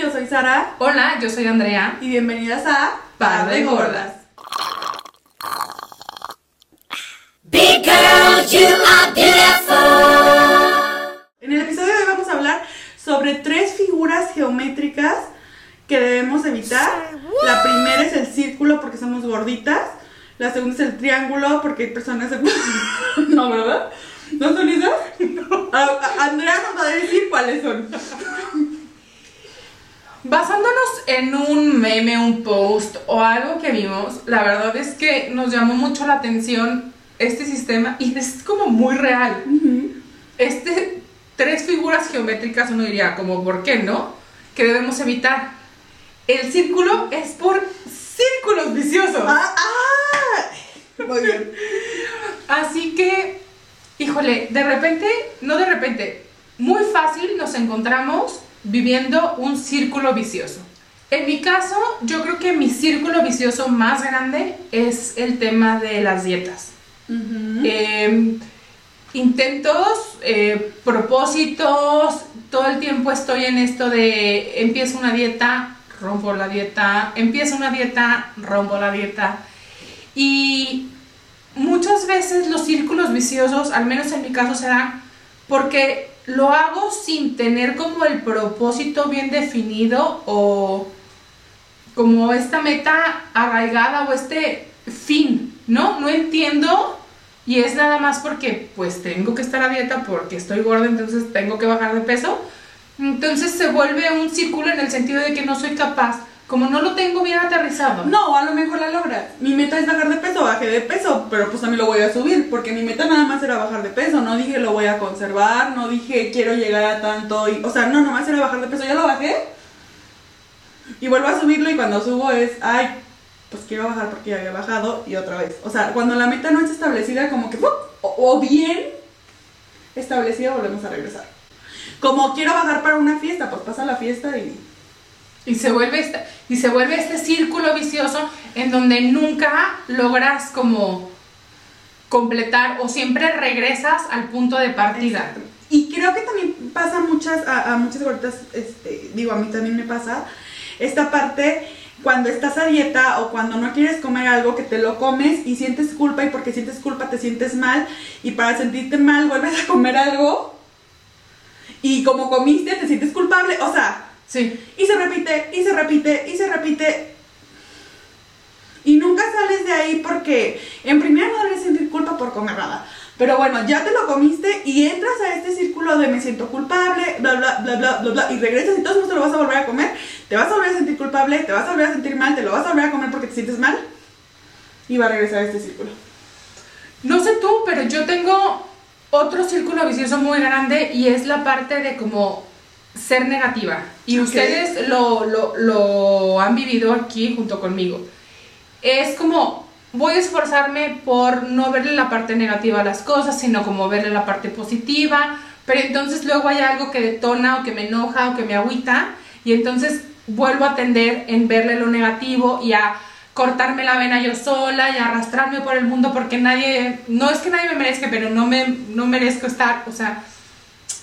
yo soy Sara Hola, yo soy Andrea. y bienvenidas a Par de Gordas. Big girl, you are beautiful. En el episodio de hoy vamos a hablar sobre tres figuras geométricas que debemos evitar. La primera es el círculo porque somos gorditas. La segunda es el triángulo porque hay personas... no, ¿verdad? ¿No son esas? A- a- Andrea nos va a decir cuáles son. Basándonos en un meme, un post o algo que vimos, la verdad es que nos llamó mucho la atención este sistema y es como muy real. Este, tres figuras geométricas, uno diría, como, ¿por qué no? Que debemos evitar. El círculo es por círculos viciosos. Ah, ah. Muy bien. Así que, híjole, de repente, no de repente, muy fácil nos encontramos viviendo un círculo vicioso. En mi caso, yo creo que mi círculo vicioso más grande es el tema de las dietas. Eh, intentos, eh, propósitos, todo el tiempo estoy en esto de empiezo una dieta, rompo la dieta, empiezo una dieta, rompo la dieta. Y muchas veces los círculos viciosos, al menos en mi caso, se dan porque lo hago sin tener como el propósito bien definido o como esta meta arraigada o este fin, ¿no? No entiendo y es nada más porque pues tengo que estar a dieta porque estoy gorda, entonces tengo que bajar de peso. Entonces se vuelve un círculo en el sentido de que no soy capaz, como no lo tengo bien aterrizado. No, a lo mejor la logras. Mi meta es bajar de peso, bajé de peso, pero pues también lo voy a subir, porque mi meta nada más era bajar de peso, no dije lo voy a conservar, no dije quiero llegar a tanto, o sea, no, nomás era bajar de peso, ya lo bajé, y vuelvo a subirlo y cuando subo es, ay, pues quiero bajar porque ya había bajado, y otra vez. O sea, cuando la meta no está establecida, como que, o bien establecida, volvemos a regresar. Como quiero bajar para una fiesta, pues pasa la fiesta y... Y se vuelve este, y se vuelve este círculo vicioso en donde nunca logras como completar o siempre regresas al punto de partida. Y creo que también pasa muchas, a, a muchas gorditas, este, digo, a mí también me pasa, esta parte cuando estás a dieta o cuando no quieres comer algo que te lo comes y sientes culpa y porque sientes culpa te sientes mal y para sentirte mal vuelves a comer algo y como comiste te sientes culpable, o sea, Sí. y se repite, y se repite, y se repite. Y nunca sales de ahí porque en primera no debes sentir culpa por comer nada. Pero bueno, ya te lo comiste y entras a este círculo de me siento culpable, bla, bla, bla, bla, bla, bla, y regresas y todo eso te lo vas a volver a comer, te vas a volver a sentir culpable, te vas a volver a sentir mal, te lo vas a volver a comer porque te sientes mal y va a regresar a este círculo. No sé tú, pero yo tengo otro círculo vicioso muy grande y es la parte de como ser negativa. Y ustedes lo, lo, lo han vivido aquí junto conmigo. Es como, voy a esforzarme por no verle la parte negativa a las cosas, sino como verle la parte positiva. Pero entonces luego hay algo que detona o que me enoja o que me agüita. Y entonces vuelvo a tender en verle lo negativo y a cortarme la vena yo sola y a arrastrarme por el mundo porque nadie, no es que nadie me merezca, pero no me no merezco estar, o sea,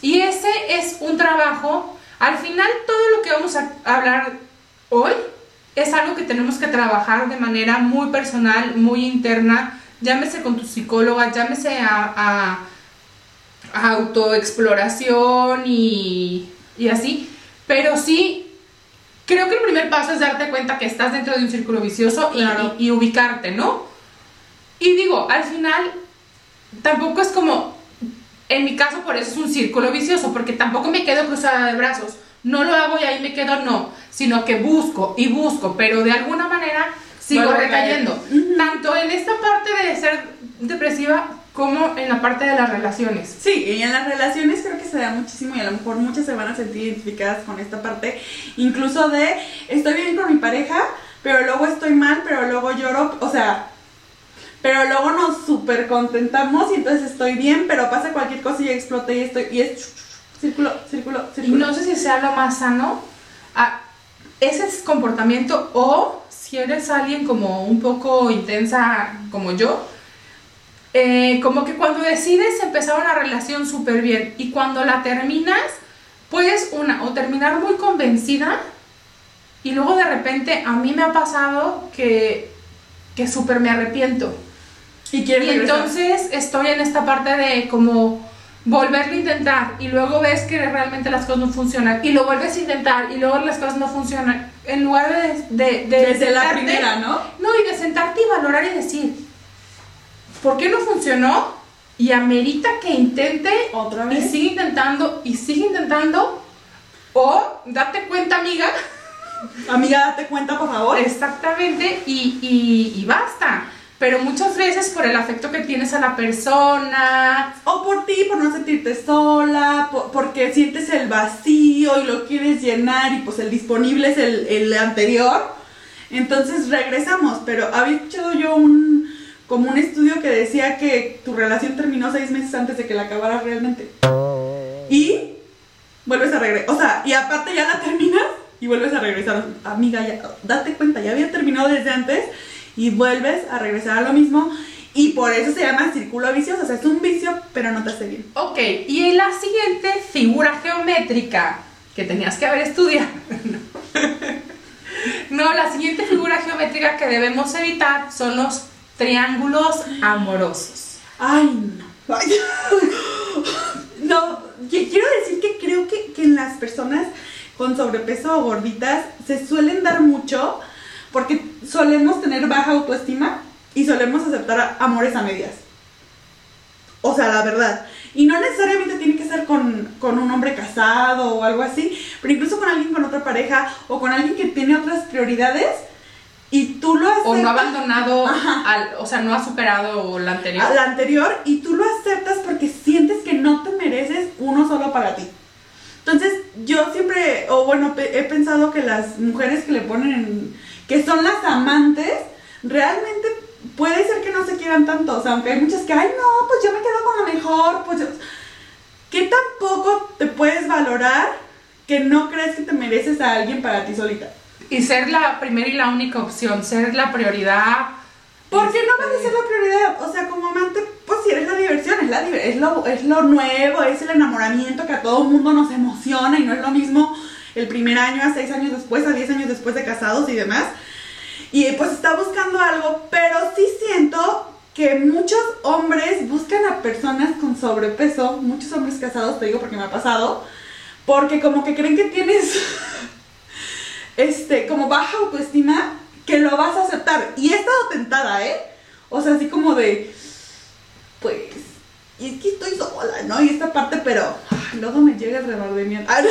y ese es un trabajo, al final todo lo que vamos a hablar hoy es algo que tenemos que trabajar de manera muy personal, muy interna, llámese con tu psicóloga, llámese a, a- a autoexploración y, y así, pero sí, creo que el primer paso es darte cuenta que estás dentro de un círculo vicioso y- Claro. y, y ubicarte, ¿no? Y digo, al final, tampoco es como, en mi caso por eso es un círculo vicioso, porque tampoco me quedo cruzada de brazos, no lo hago y ahí me quedo, no, sino que busco y busco, pero de alguna manera sigo recayendo, tanto en esta parte de ser depresiva como en la parte de las relaciones. Sí, y en las relaciones creo que se da muchísimo y a lo mejor muchas se van a sentir identificadas con esta parte, incluso de estoy bien con mi pareja, pero luego estoy mal, pero luego lloro, o sea, pero luego nos súper contentamos y entonces estoy bien, pero pasa cualquier cosa y explota y estoy, y es círculo, círculo, círculo. no sé si sea lo más sano a ese es comportamiento o si eres alguien como un poco intensa como yo, eh, como que cuando decides empezar una relación súper bien y cuando la terminas, puedes una o terminar muy convencida y luego de repente a mí me ha pasado que, que súper me arrepiento. Y Y entonces estoy en esta parte de como volverlo a intentar y luego ves que realmente las cosas no funcionan y lo vuelves a intentar y luego las cosas no funcionan. En lugar de... de, de Desde la sentarte- primera, ¿no? No, y de sentarte y valorar y decir, ¿por qué no funcionó? Y amerita que intente Otra y vez. sigue intentando y sigue intentando. O date cuenta, amiga, Amiga, date cuenta, por favor. exactamente, y, y, y basta. Pero muchas veces por el afecto que tienes a la persona, O por ti, por no sentirte sola, po- porque sientes el vacío y lo quieres llenar y pues el disponible es el, el anterior. Entonces regresamos, pero había escuchado yo un como un estudio que decía que tu relación terminó seis meses antes de que la acabaras realmente. Y vuelves a regresar, o sea, y aparte ya la terminas y vuelves a regresar. Amiga, ya, date cuenta, ya había terminado desde antes y vuelves a regresar a lo mismo. Y por eso se llama círculo vicioso, o sea, es un vicio, pero no te hace bien. Ok, y en la siguiente figura geométrica que tenías que haber estudiado. No, la siguiente figura geométrica que debemos evitar son los triángulos amorosos. Ay, no. Ay. No, qui- quiero decir que creo que, que en las personas con sobrepeso o gorditas se suelen dar mucho porque solemos tener baja autoestima y solemos aceptar amores a medias. O sea, la verdad. Y no necesariamente tiene que ser con, con un hombre casado o algo así, pero incluso con alguien con otra pareja o con alguien que tiene otras prioridades y tú lo aceptas. O no ha abandonado, al, o sea, no ha superado la anterior. la anterior y tú lo aceptas porque sientes que no te mereces uno solo para ti. Entonces, yo siempre, o bueno, he pensado que las mujeres que le ponen, que son las amantes, realmente puede ser que no se quieran tanto. O sea, aunque hay muchas que, ay, no, pues yo me quedo con lo mejor, pues yo... ¿Qué tampoco te puedes valorar que no crees que te mereces a alguien para ti solita? Y ser la primera y la única opción, ser la prioridad. Porque no Este, vas a ser la prioridad, o sea, como amante, pues si eres la diversión, es, la, es, lo, es lo nuevo, es el enamoramiento que a todo mundo nos emociona y no es lo mismo el primer año a seis años después, a diez años después de casados y demás. Y pues está buscando algo, pero sí siento que muchos hombres buscan a personas con sobrepeso, muchos hombres casados, te digo porque me ha pasado, porque como que creen que tienes este, como baja autoestima, que lo vas a aceptar. Y he estado tentada, ¿eh? O sea, así como de, pues, y es que estoy sola, ¿no? Y esta parte, pero ay, luego me llega el remordimiento. Ay,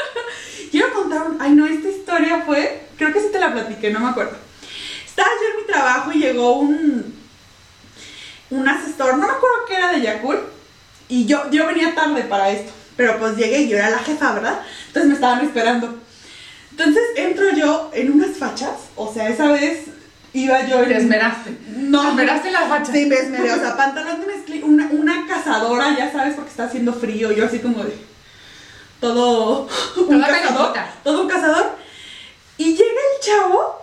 Quiero contar un, ay no, esta historia fue, creo que sí te la platiqué, no me acuerdo. Estaba yo en mi trabajo y llegó un, un asesor, no me acuerdo qué era de Yakult, y yo, yo venía tarde para esto, pero pues llegué y yo era la jefa, ¿verdad? Entonces me estaban esperando. Entonces entro yo en unas fachas, o sea, esa vez iba yo en... Te esmeraste. No. Te esmeraste en las fachas. Sí, me esmeré, o sea, pantalón de mezclilla, una, una cazadora, ya sabes, porque está haciendo frío, yo así como de... Todo un Toda cazador, todo un cazador. Y llega el chavo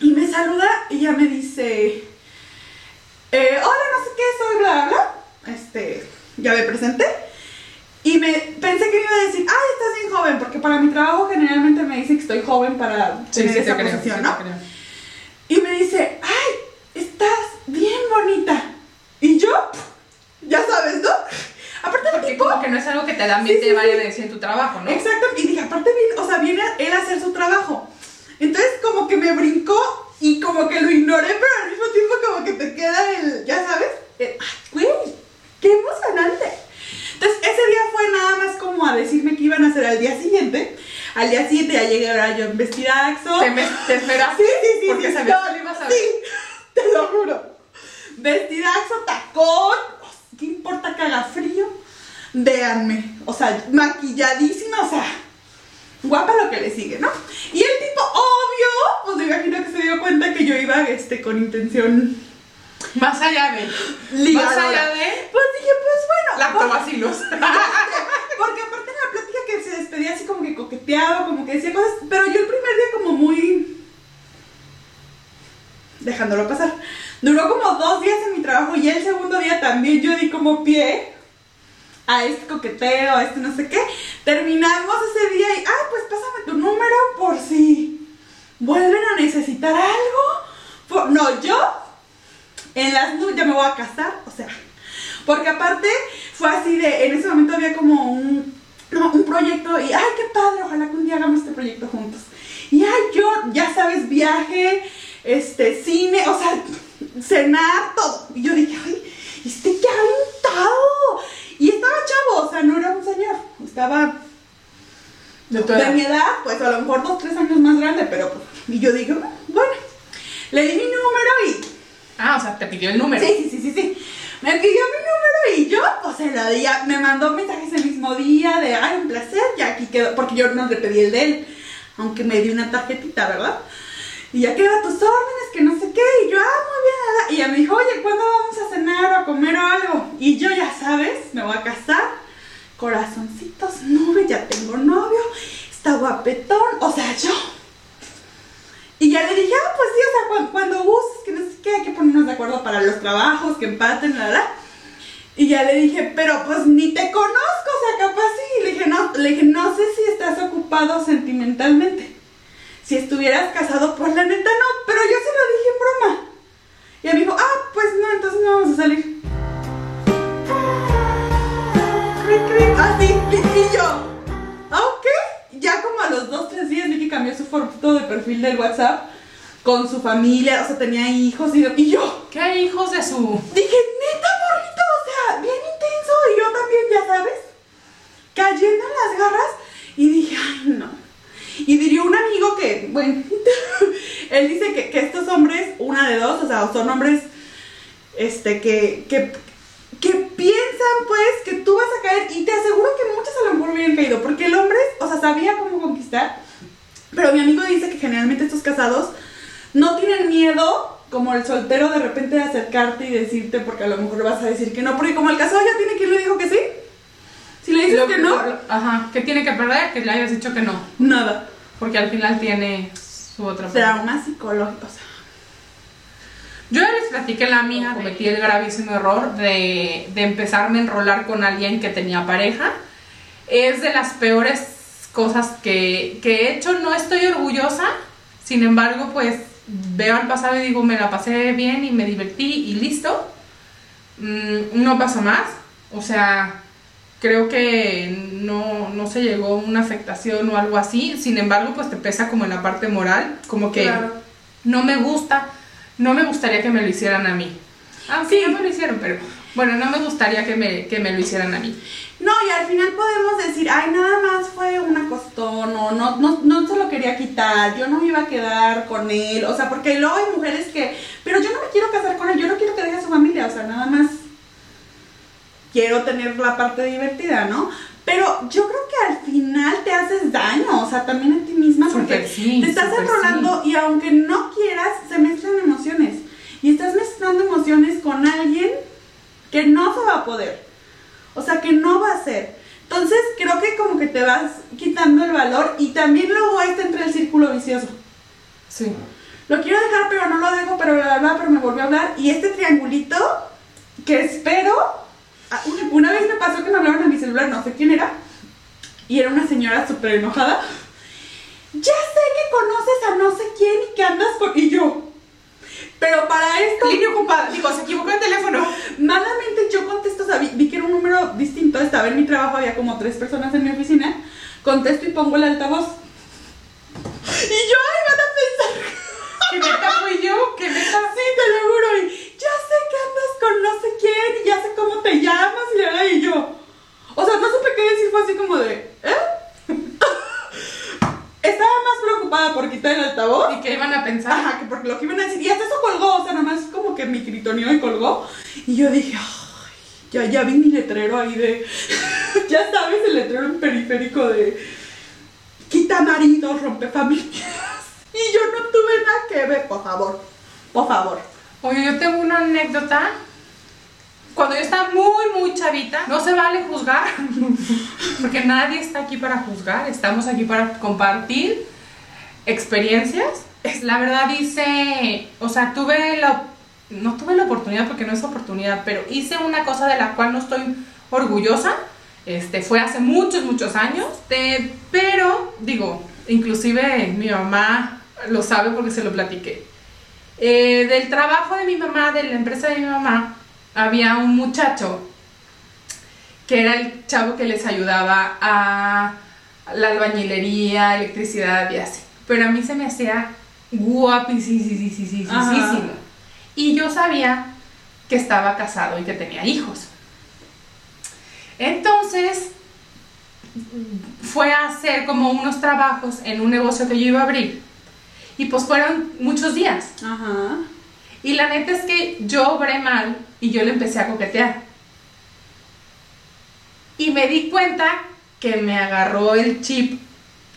y me saluda y ya me dice, eh, hola, no sé qué, soy bla, bla, bla. Este, ya me presenté. Y me pensé que me iba a decir, ay, estás bien joven, porque para mi trabajo generalmente me dicen que estoy joven para Sí, tener sí, esa te posición. Y me dice, ay, estás bien bonita. Y yo, ya sabes, ¿no? Aparte Porque tipo, como que no es algo que te da ambiente Sí, sí, vaya a decir en tu trabajo, ¿no? exacto, y dije, aparte viene, o sea, viene él a hacer su trabajo. Entonces como que me brincó y como que lo ignoré, pero al mismo tiempo como que te queda el, ya sabes, el, ay, güey, qué emocionante. Entonces ese día fue nada más como a decirme que iban a hacer al día siguiente. Al día siguiente ya llegué ahora yo en vestidaxo. Te, me- te esperaste Sí, sí, sí. porque sí, sabías no, que lo ibas a ver. Sí, te lo juro. Vestidazo, tacón. ¿Qué importa que haga frío? Véanme. O sea, maquilladísima, o sea, guapa lo que le sigue, ¿no? Y el tipo, obvio, pues me imagino que se dio cuenta que yo iba este, con intención Más allá de. ligadora. Más allá de. Pues dije, pues bueno. Lactobacilos. Porque aparte en la plática que se despedía así como que coqueteaba, como que decía cosas, pero yo el primer día como muy dejándolo pasar. Duró como dos días en mi trabajo y el segundo día también yo di como pie a este coqueteo, a este no sé qué. Terminamos ese día y, ah, pues pásame tu número por si vuelven a necesitar algo. No, yo en las nubes ya me voy a casar, o sea, porque aparte fue así de, en ese momento había como un, un proyecto y, ay, qué padre, ojalá que un día hagamos este proyecto juntos. Y, ay, yo, ya sabes, viaje, este, cine, o sea, cenar, todo. Y yo dije, ay, este qué aventado. Y estaba chavo, o sea, no era un señor, estaba De de mi edad, pues a lo mejor dos, tres años más grande, pero pues, y yo dije, bueno, le di mi número y Ah, o sea, te pidió el número. Sí, sí, sí, sí, sí. Me pidió mi número y yo, pues se lo di, me mandó mensajes el mismo día de, ay, un placer, ya aquí quedó, porque yo no le pedí el de él, aunque me dio una tarjetita, ¿verdad? Y ya quedó a tus órdenes, que no sé qué, y yo, ah, muy bien, nada. y ella me dijo, oye, ¿cuándo vamos a cenar o a comer o algo? Y yo, ya sabes, me voy a casar, corazoncitos, nube, ya tengo novio, está guapetón, o sea, yo... Y ya le dije, ah, pues sí, o sea, cuando, cuando gustes, que no sé qué, hay que ponernos de acuerdo para los trabajos, que empaten, la, la. Y ya le dije, pero pues ni te conozco, o sea, capaz sí. Le dije, no, le dije, no sé si estás ocupado sentimentalmente. Si estuvieras casado, pues la neta no, pero yo se lo dije en broma. Y ella me dijo, ah, pues no, entonces no vamos a salir. Así, y yo, cambió su foto de perfil del WhatsApp con su familia, o sea, tenía hijos y, y yo ¿Qué hijos de su...? dije, neta, morrito, o sea, bien intenso. Y yo también, ya sabes, cayendo en las garras. Y dije, ay, no. Y diría un amigo que, bueno, él dice que, que estos hombres, una de dos, o sea, son hombres este, que, que, que piensan, pues, que tú vas a caer. Y te aseguro que muchos a lo mejor hubieran caído, porque el hombre, o sea, sabía cómo conquistar. Pero mi amigo dice que generalmente estos casados no tienen miedo, como el soltero, de repente de acercarte y decirte, porque a lo mejor vas a decir que no, porque como el casado ya tiene quien le dijo que sí. Si le dices Lo- que no, lo- ajá, que tiene que perder, que le hayas dicho que no. nada. Porque al final tiene su otra parte. Trauma psicológico, o sea. Yo ya les platiqué la mía, cometí el gravísimo error de, de empezarme a enrolar con alguien que tenía pareja. Es de las peores cosas que, que he hecho, no estoy orgullosa, sin embargo, pues veo al pasado y digo, me la pasé bien y me divertí y listo. Mm, no pasa más, o sea, creo que no, no se llegó a una afectación o algo así, sin embargo, pues te pesa como en la parte moral, como que Claro. no me gusta, no me gustaría que me lo hicieran a mí. Aunque Sí. ya me lo hicieron, pero bueno, no me gustaría que me, que me lo hicieran a mí. No, y al final podemos decir, ay, nada más fue un acostón, o no, no, no se lo quería quitar, yo no me iba a quedar con él, o sea, porque luego hay mujeres que, pero yo no me quiero casar con él, yo no quiero que deje a su familia, o sea, nada más quiero tener la parte divertida, ¿no? Pero yo creo que al final te haces daño, o sea, también a ti misma, porque sí, te estás enrolando y aunque no quieras, se mezclan emociones. Y estás mezclando emociones con alguien que no se va a poder. O sea, que no va a ser. Entonces, creo que como que te vas quitando el valor y también luego este entre el círculo vicioso. Sí. Lo quiero dejar, pero no lo dejo, pero bla, bla, bla, pero me volvió a hablar. Y este triangulito, que espero. ah, Una, una vez me pasó que me hablaron a mi celular, no sé quién era. Y era una señora súper enojada. Ya sé que conoces a no sé quién y que andas con. Y yo. Pero para esto. Línea ocupada, digo, se equivocó el teléfono. Malamente yo contesto, o sea, vi, vi que era un número distinto, estaba en mi trabajo, había como tres personas en mi oficina, contesto y pongo el altavoz. Y yo, ay, van a pensar, Que neta fui yo, que neta. sí, te lo juro, y ya sé que andas con no sé quién, y ya sé cómo te llamas, y, y yo, o sea, no supe qué decir, fue así como de, ¿eh? Estaba más preocupada por quitar el altavoz ¿Y qué iban a pensar? Ajá, que porque lo que iban a decir. Y hasta eso colgó, o sea, nomás como que mi gritoneó y colgó. Y yo dije, ay, ya, ya vi mi letrero ahí de. ya sabes, el letrero en periférico de. Quita maridos, rompe familias. Y yo no tuve nada que ver, por favor. Por favor. Oye, yo tengo una anécdota. Cuando yo estaba muy, muy chavita, no se vale juzgar, porque nadie está aquí para juzgar, estamos aquí para compartir experiencias. La verdad hice, o sea, tuve la, no tuve la oportunidad porque no es oportunidad, pero hice una cosa de la cual no estoy orgullosa. Este, fue hace muchos, muchos años, de- pero digo, inclusive mi mamá lo sabe porque se lo platiqué. Eh, del trabajo de mi mamá, de la empresa de mi mamá, había un muchacho que era el chavo que les ayudaba a la albañilería, electricidad y así. Pero a mí se me hacía guapísimo. Y yo sabía que estaba casado y que tenía hijos. Entonces, fue a hacer como unos trabajos en un negocio que yo iba a abrir. Y pues fueron muchos días. Ajá. Y la neta es que yo obré mal y yo le empecé a coquetear. Y me di cuenta que me agarró el chip.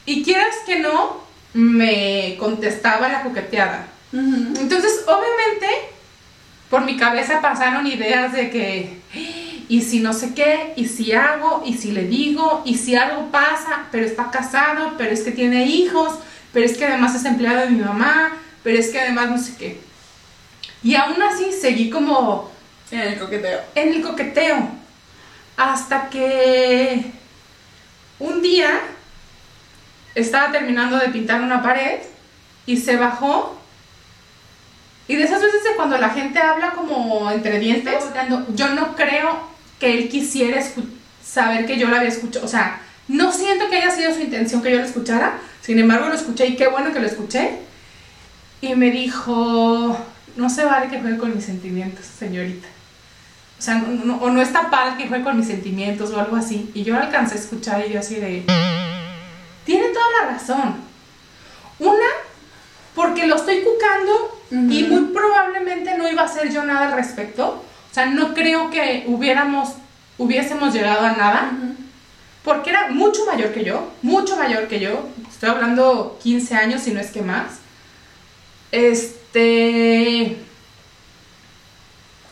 Y quieras que no, me contestaba la coqueteada. Entonces, obviamente, por mi cabeza pasaron ideas de que, y si no sé qué, y si hago, y si le digo, y si algo pasa, pero está casado, pero es que tiene hijos, pero es que además es empleado de mi mamá, pero es que además no sé qué. Y aún así seguí como En el coqueteo. en el coqueteo. Hasta que un día estaba terminando de pintar una pared y se bajó. Y de esas veces de cuando la gente habla como entre dientes, yo no creo que él quisiera saber que yo lo había escuchado. O sea, no siento que haya sido su intención que yo lo escuchara. Sin embargo, lo escuché y qué bueno que lo escuché. Y me dijo, no se vale que juegue con mis sentimientos, señorita. O sea, no, no- o no está padre que juegue con mis sentimientos o algo así. Y yo lo alcancé a escuchar y yo así de... Tiene toda la razón. Una, porque lo estoy cucando y muy probablemente no iba a hacer yo nada al respecto. O sea, no creo que hubiéramos, hubiésemos llegado a nada. Porque era mucho mayor que yo, mucho mayor que yo. Estoy hablando 15 años, si no es que más. Este.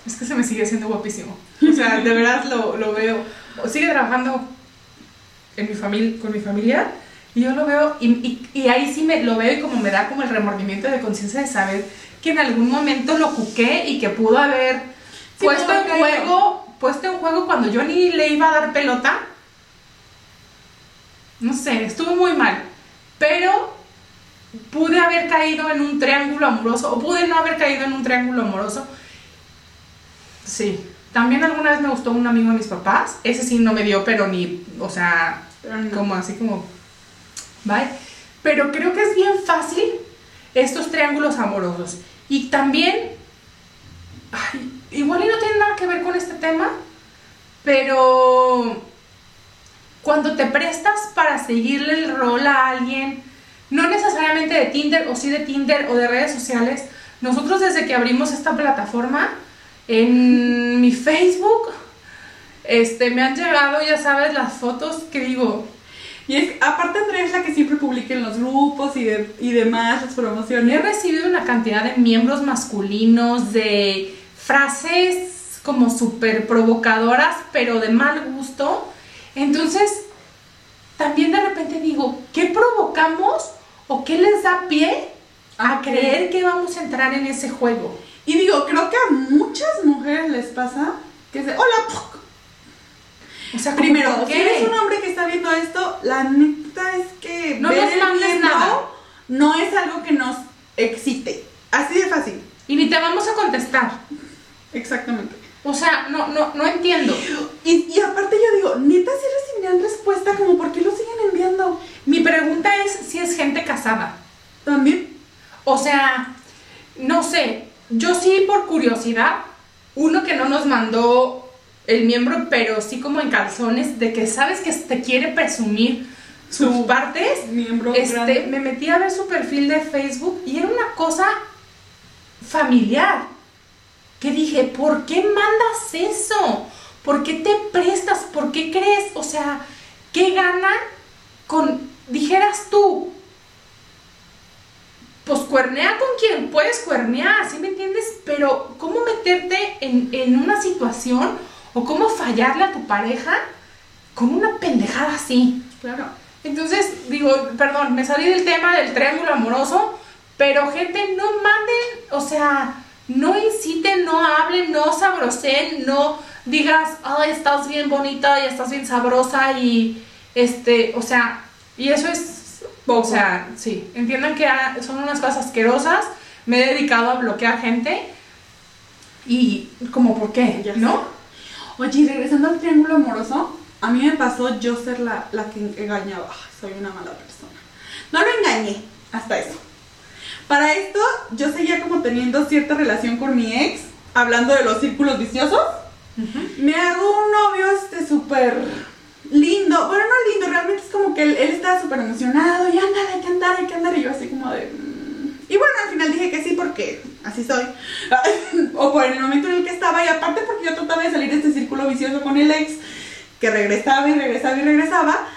Es que se me sigue siendo guapísimo. O sea, de verdad lo, lo veo. Sigue trabajando en mi familia, con mi familia. Y yo lo veo, y, y- y ahí sí me lo veo y como me da como el remordimiento de conciencia de saber que en algún momento lo cuqué y que pudo haber Sí, puesto en juego, puesto en juego cuando yo ni le iba a dar pelota. No sé, estuvo muy mal. Pero pude haber caído en un triángulo amoroso o pude no haber caído en un triángulo amoroso. Sí. También alguna vez me gustó un amigo de mis papás. Ese sí no me dio, pero ni, o sea, no. como así como, ¿vale? Pero creo que es bien fácil estos triángulos amorosos. Y también, ay, igual y no tiene nada que ver con este tema, pero cuando te prestas para seguirle el rol a alguien, no necesariamente de Tinder o sí de Tinder o de redes sociales, nosotros desde que abrimos esta plataforma, en mi Facebook, este, me han llegado, ya sabes, las fotos que digo, Y es, aparte Andrea es la que siempre publica en los grupos y, de, y demás, las He promociones. recibido una cantidad de miembros masculinos, de frases como súper provocadoras, pero de mal gusto. Entonces, también de repente digo, ¿qué provocamos o qué les da pie a ¿A qué? creer que vamos a entrar en ese juego? Y digo, creo que a muchas mujeres les pasa que es de, hola. O sea, ¿cómo Primero, qué? eres un hombre que está viendo esto, la neta es que No ver el nada. no es algo que nos excite. Así de fácil. Y ni te vamos a contestar. Exactamente. O sea, no, no, no entiendo. Y, y aparte yo digo, neta si recibían respuesta, como por qué lo siguen enviando. Mi pregunta es si es gente casada. También. O sea, no sé, yo sí por curiosidad, uno que no nos mandó el miembro, pero sí como en calzones, de que sabes que te quiere presumir sus Su partes, Miembro este, grande. me metí a ver su perfil de Facebook y era una cosa familiar. Que dije, ¿por qué mandas eso? ¿Por qué te prestas? ¿Por qué crees? O sea, ¿qué gana con, dijeras tú, pues cuernea con quien puedes cuernear, ¿sí me entiendes? Pero ¿cómo meterte en, en una situación o cómo fallarle a tu pareja con una pendejada así? Claro. Entonces, digo, perdón, me salí del tema del triángulo amoroso, pero gente, no manden, o sea, no inciten, no hablen, no sabrosen, no digas, ay, estás bien bonita y estás bien sabrosa y, este, o sea, y eso es O sea, sí, entiendan que son unas cosas asquerosas. Me he dedicado a bloquear gente. Y, como, ¿por qué? Ya ¿No? Oye, y regresando al triángulo amoroso, a mí me pasó yo ser la, la que engañaba. Ay, soy una mala persona. No lo engañé, hasta eso. Para esto, yo seguía como teniendo cierta relación con mi ex, hablando de los círculos viciosos. Me hago un novio este súper lindo. Bueno, no lindo, realmente es como que él, él estaba súper emocionado. Y andar, hay que andar, hay que andar. Y yo así como de... mm. Y bueno, al final dije que sí porque así soy. o por el momento en el que estaba. Y aparte porque yo trataba de salir de este círculo vicioso con el ex. Que regresaba y regresaba y regresaba.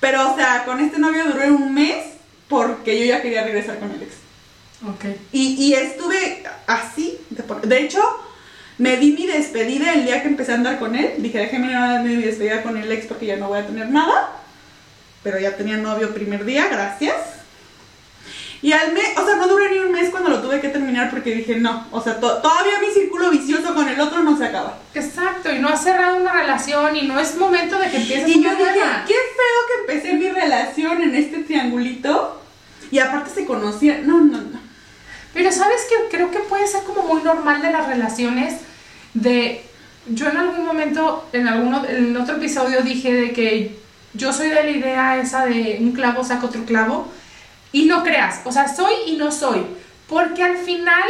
Pero, o sea, con este novio duré un mes porque yo ya quería regresar con el ex. Ok. Y, y estuve así. De, por- de hecho, me di mi despedida el día que empecé a andar con él. Dije, déjeme darme mi despedida con el ex porque ya no voy a tener nada. Pero ya tenía novio primer día, gracias. Y al mes, o sea, no duré ni un mes cuando lo tuve que terminar porque dije, no, o sea, to- todavía mi círculo vicioso con el otro no se acaba. Exacto, y no has cerrado una relación y no es momento de que empieces Y yo dije, qué feo que empecé mi relación en este triangulito. Y aparte se conocía, no, no, no. Pero sabes que creo que puede ser como muy normal de las relaciones de yo en algún momento en alguno en otro episodio dije de que yo soy de la idea esa de un clavo saca otro clavo y no creas, o sea, soy y no soy, porque al final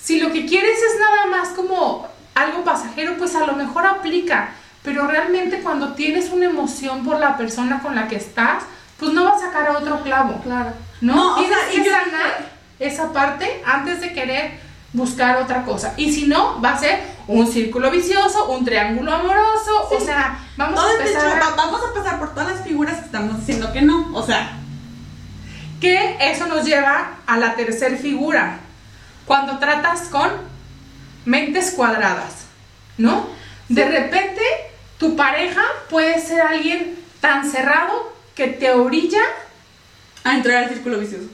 si lo que quieres es nada más como algo pasajero, pues a lo mejor aplica, pero realmente cuando tienes una emoción por la persona con la que estás, pues no vas a sacar otro clavo. Claro. No, No, o tienes y que yo sanar esa parte antes de querer buscar otra cosa. Y si no, va a ser un círculo vicioso, un triángulo amoroso, o sea, vamos a empezar va- vamos a pasar por todas las figuras que estamos diciendo que no. O sea, que eso nos lleva a la tercer figura. Cuando tratas con mentes cuadradas, ¿no? De repente, tu pareja puede ser alguien tan cerrado que te orilla a entrar al círculo vicioso.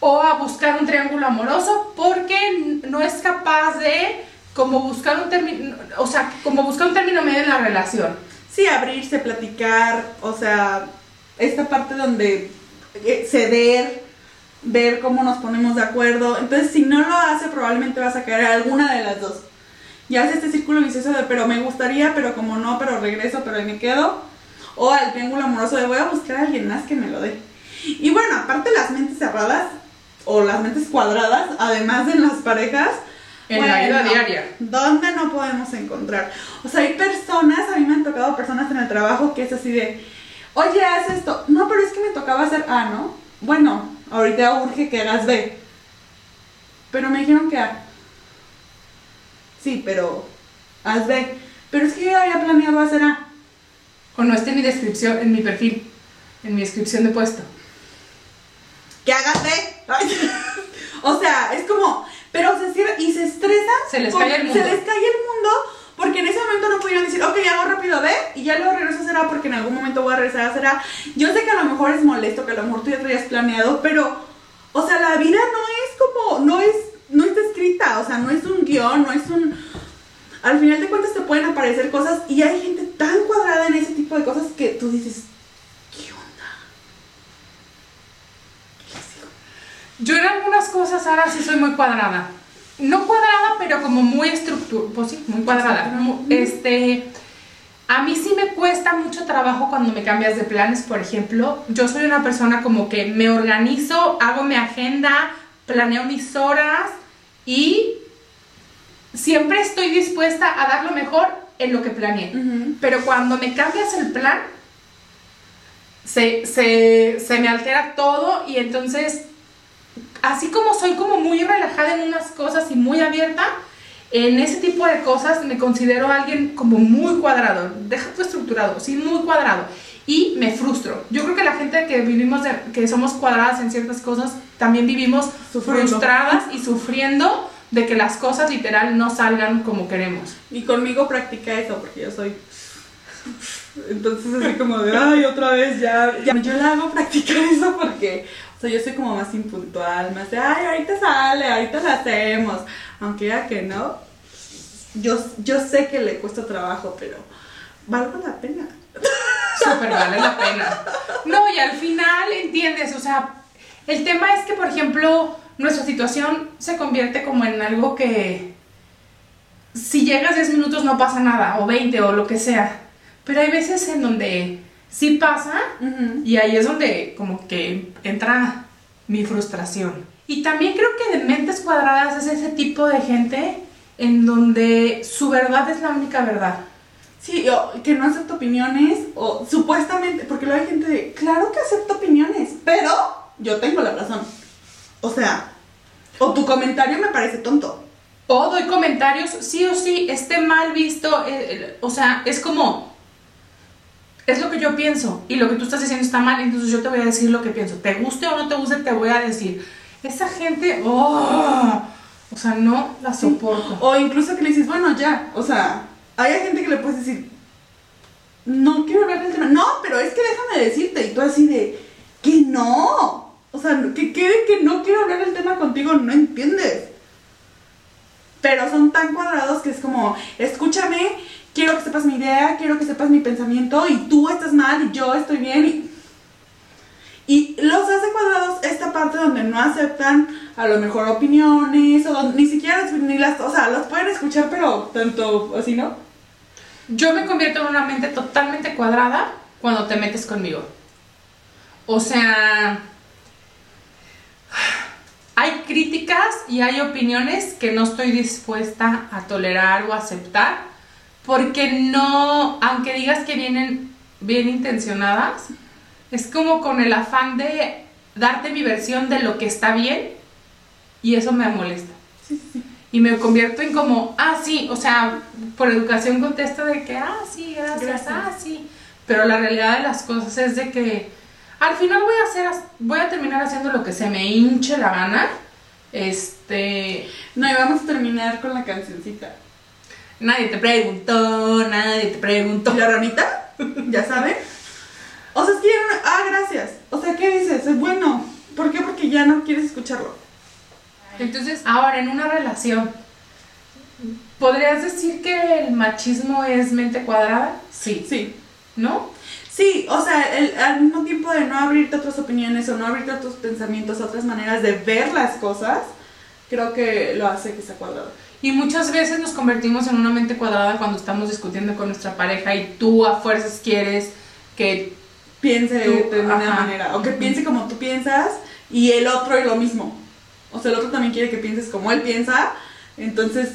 o a buscar un triángulo amoroso porque no es capaz de como buscar un término, o sea, como buscar un término medio en la relación. Sí, abrirse, platicar, o sea, esta parte donde eh, ceder, ver cómo nos ponemos de acuerdo. Entonces, si no lo hace, probablemente vas a caer a alguna de las dos. Ya hace este círculo vicioso de, pero me gustaría, pero como no, pero regreso, pero ahí me quedo. O al triángulo amoroso de, voy a buscar a alguien más que me lo dé. Y bueno, aparte las mentes cerradas o las mentes cuadradas, además de las parejas, En la vida diaria. ¿Dónde no podemos encontrar? O sea, hay personas, a mí me han tocado personas en el trabajo que es así de, oye, haz esto. No, pero es que me tocaba hacer A, ¿no? Bueno, ahorita urge que hagas B. Pero me dijeron que A. Sí, pero haz B. Pero es que yo había planeado hacer A. O no esté en mi descripción, en mi perfil, en mi descripción de puesto. Que hagas B. Ay. o sea, es como, pero se cierra y se estresa. Se les cae el mundo. Se les cae el mundo porque en ese momento no pudieron decir, ok, hago rápido B y ya luego regreso a A porque en algún momento voy a regresar a A. Yo sé que a lo mejor es molesto, que a lo mejor tú ya traías planeado, pero, o sea, la vida no es como, no es, no está escrita, o sea, no es un guion, no es un... Al final de cuentas te pueden aparecer cosas y hay gente tan cuadrada en ese tipo de cosas que tú dices, ¿qué onda? Yo en algunas cosas ahora sí soy muy cuadrada. No cuadrada, pero como muy estructurada. Pues sí, muy cuadrada. Este, a mí sí me cuesta mucho trabajo cuando me cambias de planes, por ejemplo. Yo soy una persona como que me organizo, hago mi agenda, planeo mis horas y siempre estoy dispuesta a dar lo mejor en lo que planeé. Pero cuando me cambias el plan, se, se, se me altera todo y entonces, así como soy como muy relajada en unas cosas y muy abierta, en ese tipo de cosas me considero alguien como muy cuadrado, deja tu estructurado, sí, muy cuadrado. Y me frustro. Yo creo que la gente que vivimos, de- que somos cuadradas en ciertas cosas, también vivimos Sufriendo. frustradas y sufriendo de que las cosas literal no salgan como queremos. Y conmigo practica eso porque yo soy. Entonces, así como de, ay, otra vez ya. ya. Yo la hago practicar eso porque, o sea, yo soy como más impuntual, más de, ay, ahorita sale, ahorita la hacemos. Aunque ya que no, yo, yo sé que le cuesta trabajo, pero valgo la pena. súper vale la pena. No, y al final entiendes, o sea, el tema es que, por ejemplo, nuestra situación se convierte como en algo que si llegas 10 minutos no pasa nada, o 20 o lo que sea. Pero hay veces en donde sí pasa y ahí es donde como que entra mi frustración. Y también creo que de mentes cuadradas es ese tipo de gente en donde su verdad es la única verdad. Sí, o que no acepto opiniones, o supuestamente, porque luego hay gente de, claro que acepto opiniones, pero yo tengo la razón. O sea, o tu comentario me parece tonto. O doy comentarios, sí o sí, esté mal visto, eh, eh, o sea, es como, es lo que yo pienso y lo que tú estás diciendo está mal, entonces yo te voy a decir lo que pienso. Te guste o no te guste, te voy a decir. Esa gente, oh, o sea, no la soporto. O incluso que le dices, bueno, ya, o sea, hay gente que le puedes decir, no quiero hablar del tema. No, pero es que déjame decirte, y tú así de, que no. O sea, que quede que no quiero hablar del tema contigo, no entiendes. Pero son tan cuadrados que es como, escúchame, quiero que sepas mi idea, quiero que sepas mi pensamiento, y tú estás mal y yo estoy bien. Y, los hace cuadrados esta parte donde no aceptan a lo mejor opiniones, o donde ni siquiera ni las, o sea, los pueden escuchar, pero tanto así, ¿no? Yo me convierto en una mente totalmente cuadrada cuando te metes conmigo. O sea, hay críticas y hay opiniones que no estoy dispuesta a tolerar o aceptar porque no, aunque digas que vienen bien intencionadas, es como con el afán de darte mi versión de lo que está bien y eso me molesta. Y me convierto en como, ah, sí, o sea, por educación contesto de que, ah, sí, gracias, Gracias. ah, sí. Pero la realidad de las cosas es de que al final voy a hacer, voy a terminar haciendo lo que se me hinche la gana. Este, No, y vamos a terminar con la cancioncita. Nadie te preguntó, nadie te preguntó. ¿Y la ranita? ¿Ya saben? O sea, es que ya no... Ah, gracias. O sea, ¿qué dices? Es bueno. ¿Por qué? Porque ya no quieres escucharlo. Entonces, ahora en una relación, ¿podrías decir que el machismo es mente cuadrada? Sí. Sí. ¿No? Sí, o sea, el- al mismo tiempo de no abrirte a otras opiniones o no abrirte a otros pensamientos, a otras maneras de ver las cosas, creo que lo hace que sea cuadrado. Y muchas veces nos convertimos en una mente cuadrada cuando estamos discutiendo con nuestra pareja y tú a fuerzas quieres que... Piense de Tú, ajá. manera. O que piense como tú piensas y el otro es lo mismo. O sea, el otro también quiere que pienses como él piensa. Entonces,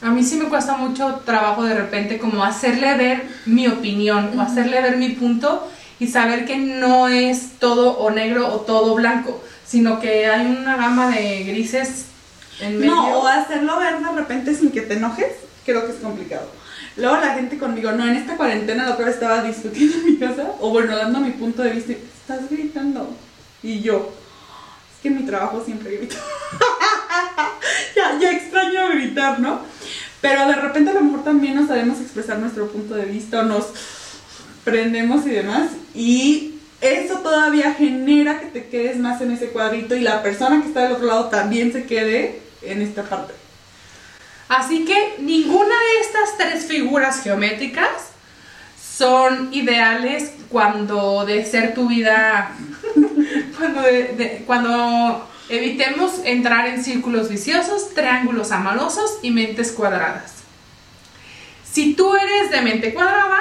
A mí sí me cuesta mucho trabajo de repente como hacerle ver mi opinión o hacerle ver mi punto y saber que no es todo o negro o todo blanco, sino que hay una gama de grises en medio. No, o hacerlo ver de repente sin que te enojes, creo que es complicado. Luego la gente conmigo, no, en esta cuarentena la otra vez estaba discutiendo en mi casa, o bueno, dando mi punto de vista, y, estás gritando. Y yo, es que en mi trabajo siempre grito. ya, ya extraño gritar, ¿no? Pero de repente a lo mejor también nos sabemos expresar nuestro punto de vista, o nos prendemos y demás, y eso todavía genera que te quedes más en ese cuadrito y la persona que está del otro lado también se quede en esta parte. Así que ninguna de estas tres figuras geométricas son ideales cuando de ser tu vida, cuando, evitemos entrar en círculos viciosos, triángulos amorosos y mentes cuadradas. Si tú eres de mente cuadrada,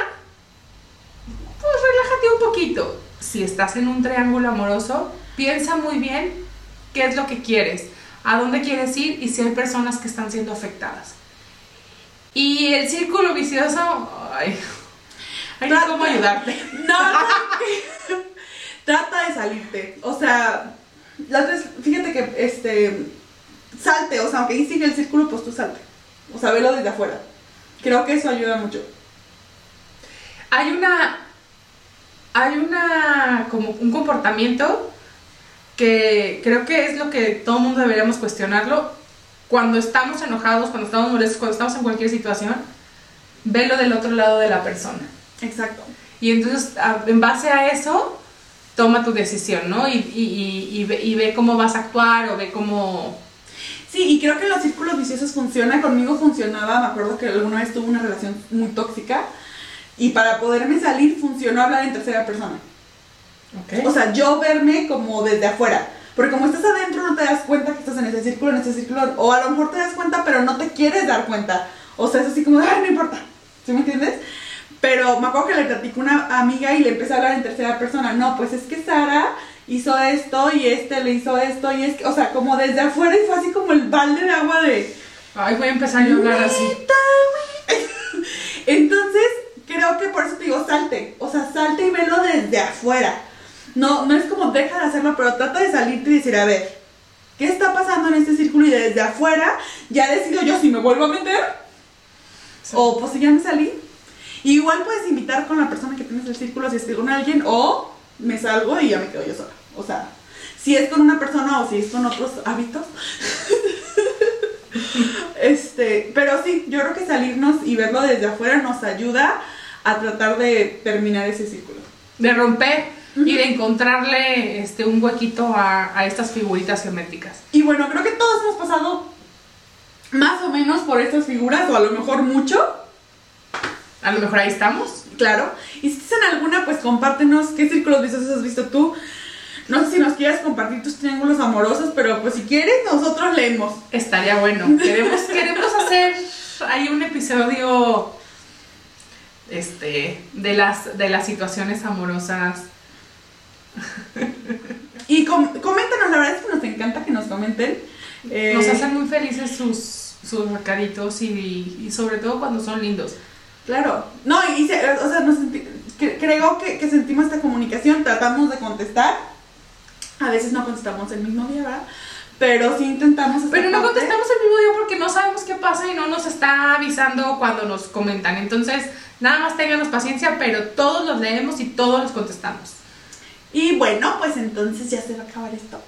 pues relájate un poquito. Si estás en un triángulo amoroso, piensa muy bien qué es lo que quieres, a dónde quieres ir y si hay personas que están siendo afectadas. Y el círculo vicioso, ay, ay, sé cómo ayudarte. No, no, trata de salirte. O sea, la otra vez, fíjate que este salte, o sea, aunque ahí sigue el círculo, pues tú salte. O sea, velo desde afuera. Creo que eso ayuda mucho. Hay una, hay una, como un comportamiento que creo que es lo que todo el mundo deberíamos cuestionarlo. Cuando estamos enojados, cuando estamos molestos, cuando estamos en cualquier situación, velo del otro lado de la persona. Exacto. Y entonces, en base a eso, toma tu decisión, ¿no? Y, y, y, ve, y ve cómo vas a actuar o ve cómo... Sí, y creo que los círculos viciosos funciona. Conmigo funcionaba. Me acuerdo que alguna vez tuve una relación muy tóxica. Y para poderme salir funcionó hablar en tercera persona. Ok. O sea, yo verme como desde afuera. Porque como estás adentro no te das cuenta que estás en ese círculo, en ese círculo. O a lo mejor te das cuenta, pero no te quieres dar cuenta. O sea, es así como, ay, no importa. ¿Sí me entiendes? Pero me acuerdo que le platicé a una amiga y le empecé a hablar en tercera persona. No, pues es que Sara hizo esto y este le hizo esto y es que, o sea, como desde afuera y fue así como el balde de agua de... Ay, voy a empezar a hablar así. Entonces, creo que por eso te digo, salte. O sea, salte y velo desde afuera. No, no es como deja de hacerlo, pero trata de salirte y decir, a ver, ¿qué está pasando en este círculo? Y desde afuera ya decido yo si me vuelvo a meter o pues si ya me salí. Y igual puedes invitar con la persona que tienes el círculo si es con alguien o me salgo y ya me quedo yo sola. O sea, si es con una persona o si es con otros hábitos. este, pero sí, yo creo que salirnos y verlo desde afuera nos ayuda a tratar de terminar ese círculo. De romper y de encontrarle este, un huequito a, a estas figuritas geométricas. Y bueno, creo que todos hemos pasado más o menos por estas figuras o a lo mejor mucho. A lo mejor ahí estamos. Claro. Y si tienes en alguna, pues compártenos qué círculos viciosos has visto tú. No sé si nos quieras compartir tus triángulos amorosos, pero pues si quieres, nosotros leemos. Estaría bueno. Queremos, queremos hacer ahí un episodio este, de, las, de las situaciones amorosas. Y com- coméntanos, la verdad es que nos encanta que nos comenten. Eh, Nos hacen muy felices sus, sus recaditos y, y sobre todo cuando son lindos. Claro. No, y se- o sea, nos creo que, que sentimos esta comunicación, tratamos de contestar. A veces no contestamos el mismo día, ¿verdad? Pero sí intentamos. Pero no contestamos el mismo día porque no sabemos qué pasa y no nos está avisando cuando nos comentan. Entonces, nada más ténganos paciencia, pero todos los leemos y todos los contestamos. Y bueno, pues entonces ya se va a acabar esto.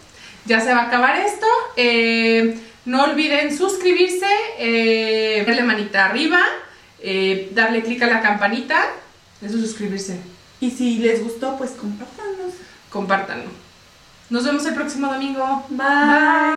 Ya se va a acabar esto. eh, no olviden suscribirse, eh, darle manita arriba, eh, darle clic a la campanita. Eso es suscribirse. Y si les gustó, pues compártanos. Compártanlo. Nos vemos el próximo domingo. Bye.